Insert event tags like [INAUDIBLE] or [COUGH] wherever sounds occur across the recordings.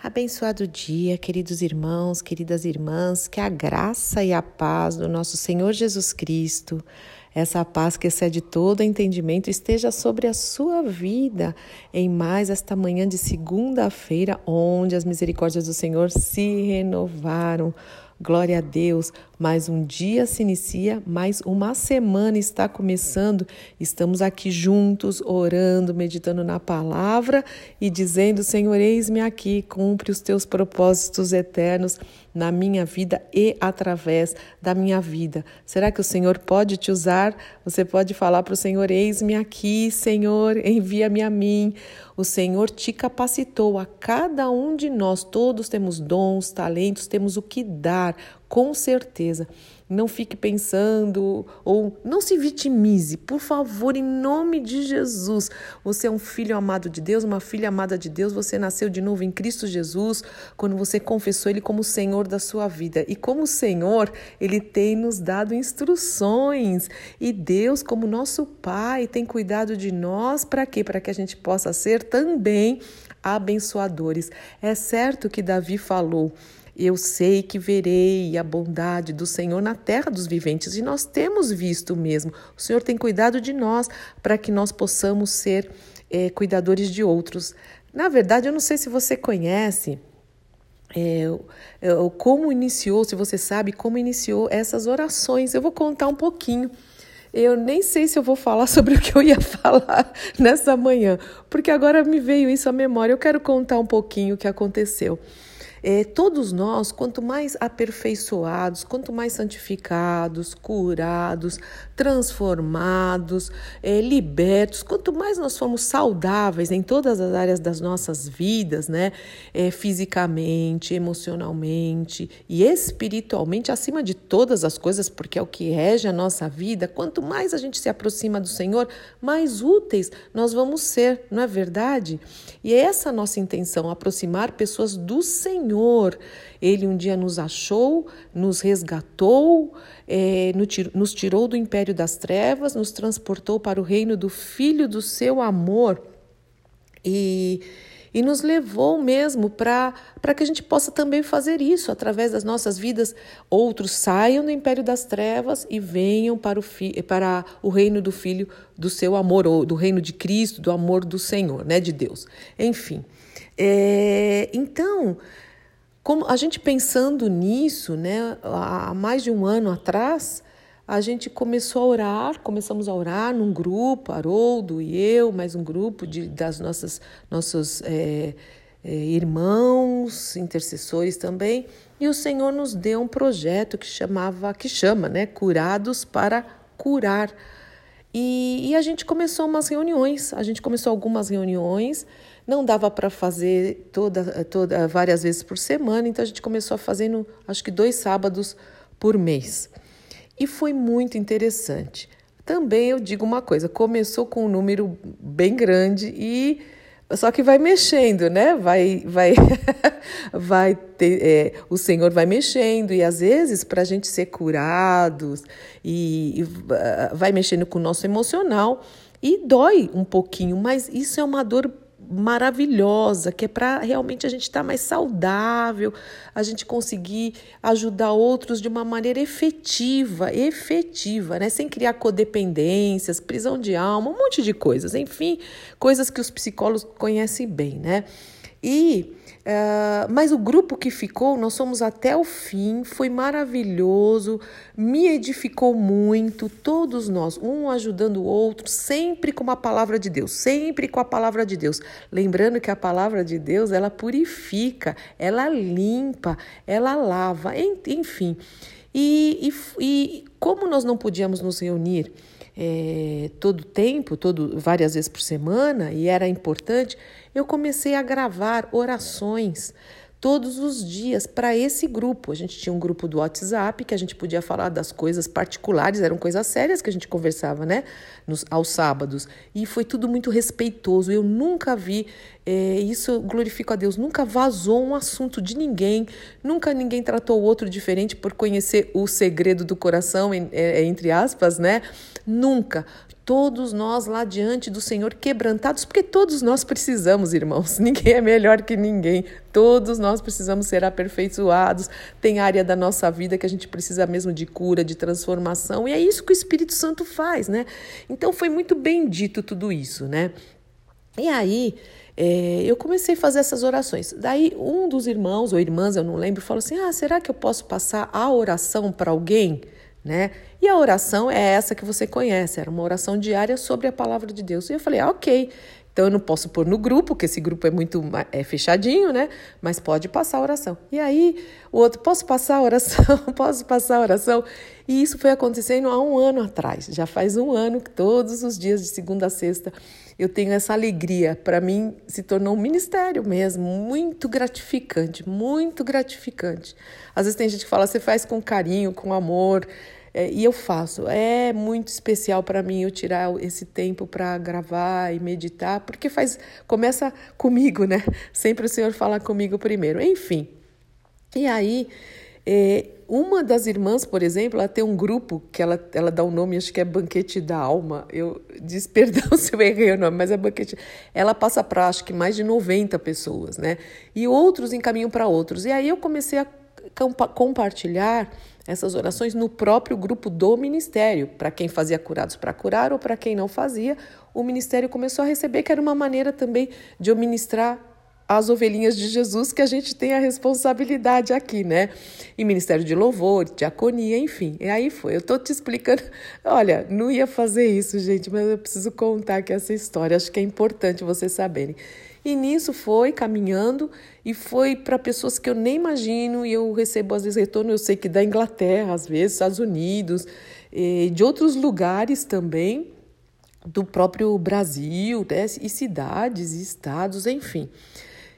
Abençoado dia, queridos irmãos, queridas irmãs, que a graça e a paz do nosso Senhor Jesus Cristo, essa paz que excede todo entendimento, esteja sobre a sua vida em mais esta manhã de segunda-feira, onde as misericórdias do Senhor se renovaram. Glória a Deus, mais um dia se inicia, mais uma semana está começando. Estamos aqui juntos, orando, meditando na palavra e dizendo: Senhor, eis-me aqui, cumpre os teus propósitos eternos na minha vida e através da minha vida. Será que o Senhor pode te usar? Você pode falar para o Senhor: Eis-me aqui, Senhor, envia-me a mim. O Senhor te capacitou a cada um de nós. Todos temos dons, talentos, temos o que dar, com certeza. Não fique pensando ou não se vitimize, por favor, em nome de Jesus. Você é um filho amado de Deus, uma filha amada de Deus. Você nasceu de novo em Cristo Jesus quando você confessou Ele como Senhor da sua vida. E como Senhor, Ele tem nos dado instruções. E Deus, como nosso Pai, tem cuidado de nós para quê? Para que a gente possa ser também abençoadores. É certo que Davi falou. Eu sei que verei a bondade do Senhor na terra dos viventes, e nós temos visto mesmo. O Senhor tem cuidado de nós para que nós possamos ser é, cuidadores de outros. Na verdade, eu não sei se você conhece. É, como iniciou, se você sabe como iniciou essas orações, eu vou contar um pouquinho. Eu nem sei se eu vou falar [LAUGHS] sobre o que eu ia falar nessa manhã, porque agora me veio isso à memória. Eu quero contar um pouquinho o que aconteceu. É, todos nós, quanto mais aperfeiçoados, quanto mais santificados, curados, transformados, é, libertos, quanto mais nós formos saudáveis em todas as áreas das nossas vidas, né, é, fisicamente, emocionalmente e espiritualmente, acima de todas as coisas, porque é o que rege a nossa vida, quanto mais a gente se aproxima do Senhor, mais úteis nós vamos ser, não é verdade? E é essa a nossa intenção, aproximar pessoas do Senhor Senhor. Ele um dia nos achou, nos resgatou, é, nos tirou do império das trevas, nos transportou para o reino do Filho do seu amor. E e nos levou mesmo para que a gente possa também fazer isso através das nossas vidas. Outros saiam do império das trevas e venham para o, fi, para o reino do Filho do seu amor, ou do reino de Cristo, do amor do Senhor, né, de Deus. Enfim, é, então como a gente pensando nisso, né, há mais de um ano atrás, a gente começou a orar, começamos a orar num grupo, Haroldo e eu, mais um grupo de, das nossas nossos é, é, irmãos, intercessores também, e o Senhor nos deu um projeto que chamava, que chama, né, Curados para Curar. E, e a gente começou umas reuniões, a gente começou algumas reuniões não dava para fazer toda, toda, várias vezes por semana, então a gente começou a fazer, no, acho que dois sábados por mês. E foi muito interessante. Também eu digo uma coisa: começou com um número bem grande e só que vai mexendo, né? Vai, vai, [LAUGHS] vai ter, é, o Senhor vai mexendo e às vezes para a gente ser curados e, e vai mexendo com o nosso emocional e dói um pouquinho, mas isso é uma dor maravilhosa, que é para realmente a gente estar tá mais saudável, a gente conseguir ajudar outros de uma maneira efetiva, efetiva, né? Sem criar codependências, prisão de alma, um monte de coisas, enfim, coisas que os psicólogos conhecem bem, né? E uh, mas o grupo que ficou, nós somos até o fim, foi maravilhoso, me edificou muito, todos nós, um ajudando o outro, sempre com a palavra de Deus, sempre com a palavra de Deus. Lembrando que a palavra de Deus, ela purifica, ela limpa, ela lava, enfim. E, e, e como nós não podíamos nos reunir é, todo tempo, todo, várias vezes por semana, e era importante, eu comecei a gravar orações todos os dias para esse grupo. A gente tinha um grupo do WhatsApp que a gente podia falar das coisas particulares, eram coisas sérias que a gente conversava, né? Nos, aos sábados. E foi tudo muito respeitoso. Eu nunca vi, é, isso glorifico a Deus, nunca vazou um assunto de ninguém, nunca ninguém tratou o outro diferente por conhecer o segredo do coração, é, entre aspas, né? Nunca todos nós lá diante do Senhor quebrantados, porque todos nós precisamos, irmãos. [LAUGHS] Ninguém é melhor que ninguém. Todos nós precisamos ser aperfeiçoados. Tem área da nossa vida que a gente precisa mesmo de cura, de transformação, e é isso que o Espírito Santo faz, né? Então foi muito bem dito tudo isso, né? E aí, é, eu comecei a fazer essas orações. Daí, um dos irmãos ou irmãs, eu não lembro, falou assim: Ah, será que eu posso passar a oração para alguém? Né? E a oração é essa que você conhece, era uma oração diária sobre a palavra de Deus. E eu falei, ah, ok. Então eu não posso pôr no grupo, porque esse grupo é muito é fechadinho, né? Mas pode passar a oração. E aí o outro, posso passar a oração? [LAUGHS] posso passar a oração? E isso foi acontecendo há um ano atrás. Já faz um ano que todos os dias de segunda a sexta eu tenho essa alegria. Para mim se tornou um ministério mesmo, muito gratificante, muito gratificante. Às vezes tem gente que fala, você faz com carinho, com amor. É, e eu faço. É muito especial para mim eu tirar esse tempo para gravar e meditar, porque faz começa comigo, né? Sempre o Senhor fala comigo primeiro. Enfim. E aí, é, uma das irmãs, por exemplo, ela tem um grupo que ela, ela dá o um nome, acho que é Banquete da Alma. Eu diz [LAUGHS] perdão se eu errei o nome, mas é Banquete. Ela passa para acho que mais de 90 pessoas, né? E outros encaminham para outros. E aí eu comecei a compartilhar essas orações no próprio grupo do ministério. Para quem fazia curados para curar ou para quem não fazia, o ministério começou a receber, que era uma maneira também de eu ministrar as ovelhinhas de Jesus, que a gente tem a responsabilidade aqui, né? E Ministério de Louvor, Diaconia, enfim. E aí foi. Eu tô te explicando. [LAUGHS] Olha, não ia fazer isso, gente, mas eu preciso contar aqui essa história. Acho que é importante vocês saberem. E nisso foi caminhando e foi para pessoas que eu nem imagino e eu recebo às vezes retorno, eu sei que da Inglaterra, às vezes, Estados Unidos, de outros lugares também, do próprio Brasil, né? e cidades, e estados, enfim.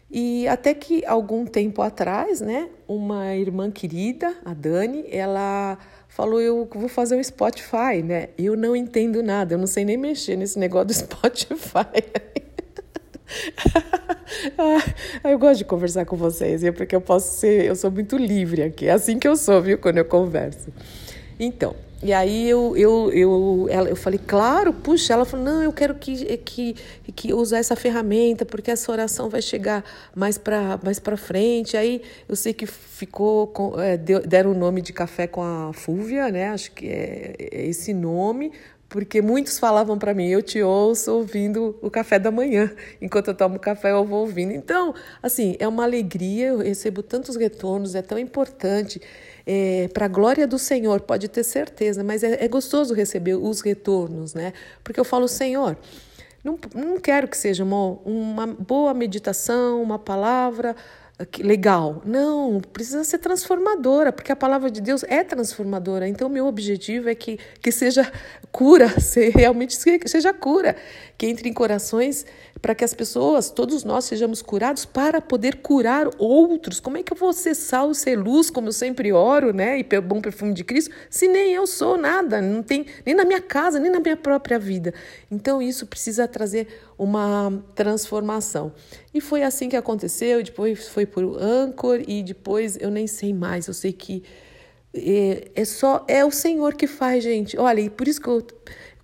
E até que algum tempo atrás, né, uma irmã querida, a Dani, ela falou: Eu vou fazer um Spotify, né? Eu não entendo nada, eu não sei nem mexer nesse negócio do [LAUGHS] Spotify. [LAUGHS] eu gosto de conversar com vocês, porque eu posso ser, eu sou muito livre aqui, é assim que eu sou, viu, quando eu converso. Então, e aí eu, eu, eu, ela, eu falei, claro, puxa, ela falou, não, eu quero que, que, que usar essa ferramenta, porque essa oração vai chegar mais para mais frente. Aí eu sei que ficou, com, é, deram o nome de café com a Fúvia, né? Acho que é, é esse nome, porque muitos falavam para mim, eu te ouço ouvindo o café da manhã, enquanto eu tomo café eu vou ouvindo. Então, assim, é uma alegria, eu recebo tantos retornos, é tão importante. É, para a glória do Senhor, pode ter certeza, mas é, é gostoso receber os retornos, né? Porque eu falo, Senhor, não, não quero que seja uma, uma boa meditação, uma palavra legal. Não, precisa ser transformadora, porque a palavra de Deus é transformadora. Então, meu objetivo é que, que seja cura, [LAUGHS] se realmente seja cura, que entre em corações para que as pessoas, todos nós, sejamos curados para poder curar outros. Como é que eu vou ser sal, ser luz, como eu sempre oro, né? E bom perfume de Cristo, se nem eu sou nada, não tem nem na minha casa, nem na minha própria vida. Então, isso precisa trazer uma transformação. E foi assim que aconteceu. Depois foi por Anchor e depois eu nem sei mais. Eu sei que é, é só é o Senhor que faz, gente. Olha, e por isso que eu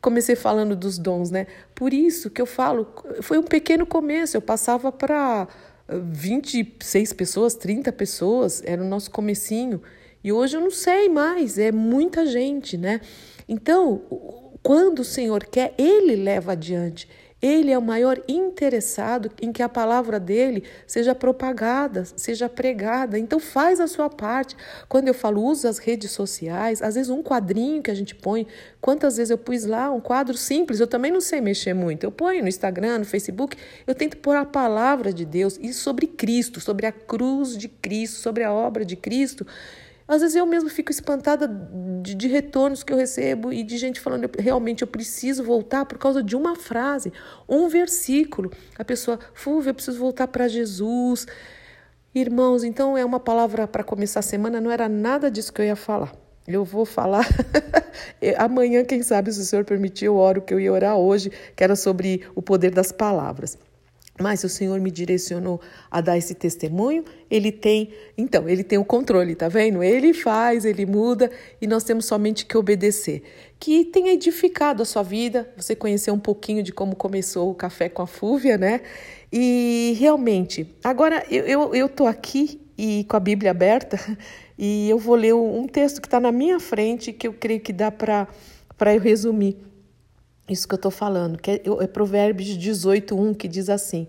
comecei falando dos dons, né? Por isso que eu falo, foi um pequeno começo, eu passava para 26 pessoas, 30 pessoas, era o nosso comecinho. E hoje eu não sei mais, é muita gente, né? Então, quando o Senhor quer, ele leva adiante. Ele é o maior interessado em que a palavra dele seja propagada, seja pregada. Então faz a sua parte. Quando eu falo usa as redes sociais, às vezes um quadrinho que a gente põe, quantas vezes eu pus lá um quadro simples, eu também não sei mexer muito. Eu ponho no Instagram, no Facebook, eu tento pôr a palavra de Deus e sobre Cristo, sobre a cruz de Cristo, sobre a obra de Cristo. Às vezes eu mesmo fico espantada de, de, retornos que eu recebo e de gente falando, realmente eu preciso voltar por causa de uma frase, um versículo. A pessoa, Fúvia, eu preciso voltar para Jesus. Irmãos, então é uma palavra para começar a semana, não era nada disso que eu ia falar. Eu vou falar [LAUGHS] amanhã, quem sabe, se o Senhor permitir, eu oro que eu ia orar hoje, que era sobre o poder das palavras. Mas o Senhor me direcionou a dar esse testemunho, ele tem, então, ele tem o controle, tá vendo? Ele faz, ele muda e nós temos somente que obedecer. Que tenha edificado a sua vida, você conheceu um pouquinho de como começou o café com a Fúvia, né? E realmente, agora eu, eu, eu tô aqui e com a Bíblia aberta [LAUGHS] e eu vou ler um texto que está na minha frente que eu creio que dá para eu resumir isso que eu estou falando, que é, é Provérbios 18, 1, que diz assim: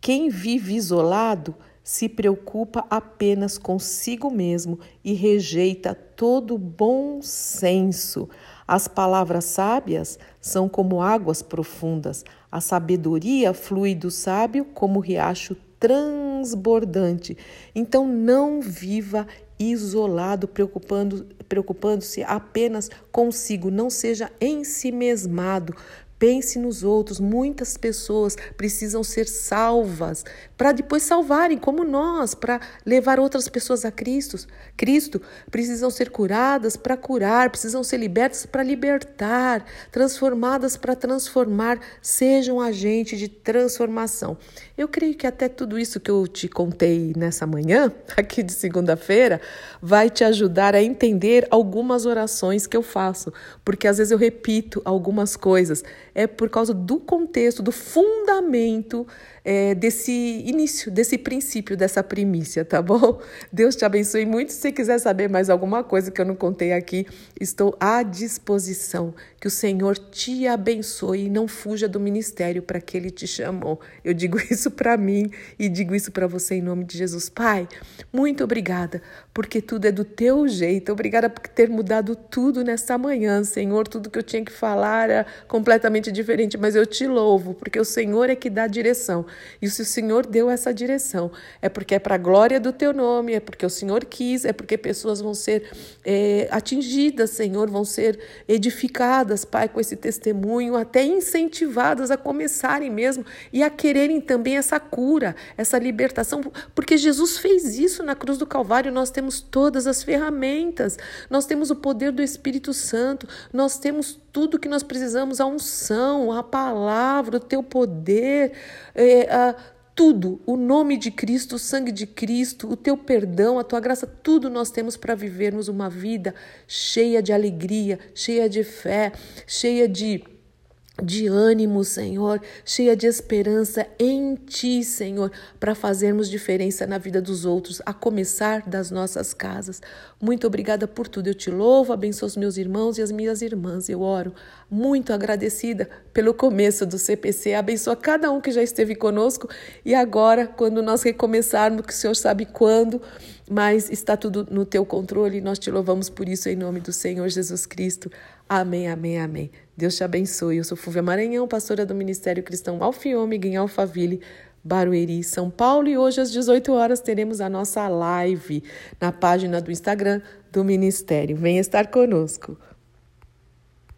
Quem vive isolado se preocupa apenas consigo mesmo e rejeita todo bom senso. As palavras sábias são como águas profundas, a sabedoria flui do sábio como riacho transbordante. Então não viva isolado, preocupando, preocupando-se apenas consigo, não seja ensimesmado, Pense nos outros. Muitas pessoas precisam ser salvas para depois salvarem, como nós, para levar outras pessoas a Cristo. Cristo precisam ser curadas para curar, precisam ser libertas para libertar, transformadas para transformar. Sejam agente de transformação. Eu creio que até tudo isso que eu te contei nessa manhã, [LAUGHS] aqui de segunda-feira, vai te ajudar a entender algumas orações que eu faço, porque às vezes eu repito algumas coisas é por causa do contexto, do fundamento é, desse início, desse princípio, dessa primícia, tá bom? [LAUGHS] Deus te abençoe muito. Se quiser saber mais alguma coisa que eu não contei aqui, estou à disposição. Que o Senhor te abençoe e não fuja do ministério para que Ele te chamou. Eu digo [LAUGHS] isso para mim e digo isso para você em nome de Jesus. Pai, muito obrigada, porque tudo é do teu jeito. Obrigada por ter mudado tudo nesta manhã, Senhor. Tudo que eu tinha que falar era completamente diferente, mas eu te louvo, porque o Senhor é que dá direção. E se o Senhor deu essa direção, é porque é para a glória do teu nome, é porque o Senhor quis, é porque pessoas vão ser é, atingidas, Senhor, vão ser edificadas, Pai, com esse testemunho, até incentivadas a começarem mesmo e a quererem também essa cura, essa libertação, porque Jesus fez isso na cruz do Calvário. Nós temos todas as ferramentas, nós temos o poder do Espírito Santo, nós temos tudo que nós precisamos, a unção, a palavra, o teu poder, é, a, tudo, o nome de Cristo, o sangue de Cristo, o teu perdão, a tua graça, tudo nós temos para vivermos uma vida cheia de alegria, cheia de fé, cheia de de ânimo, Senhor, cheia de esperança em Ti, Senhor, para fazermos diferença na vida dos outros, a começar das nossas casas. Muito obrigada por tudo. Eu te louvo, abençoo os meus irmãos e as minhas irmãs. Eu oro muito agradecida pelo começo do CPC. Abençoa cada um que já esteve conosco e agora, quando nós recomeçarmos, que o Senhor sabe quando, mas está tudo no teu controle nós te louvamos por isso em nome do Senhor Jesus Cristo. Amém, amém, amém. Deus te abençoe. Eu sou Fúvia Maranhão, pastora do Ministério Cristão Alfiômega em Alphaville, Barueri, São Paulo. E hoje às 18 horas teremos a nossa live na página do Instagram do Ministério. Venha estar conosco.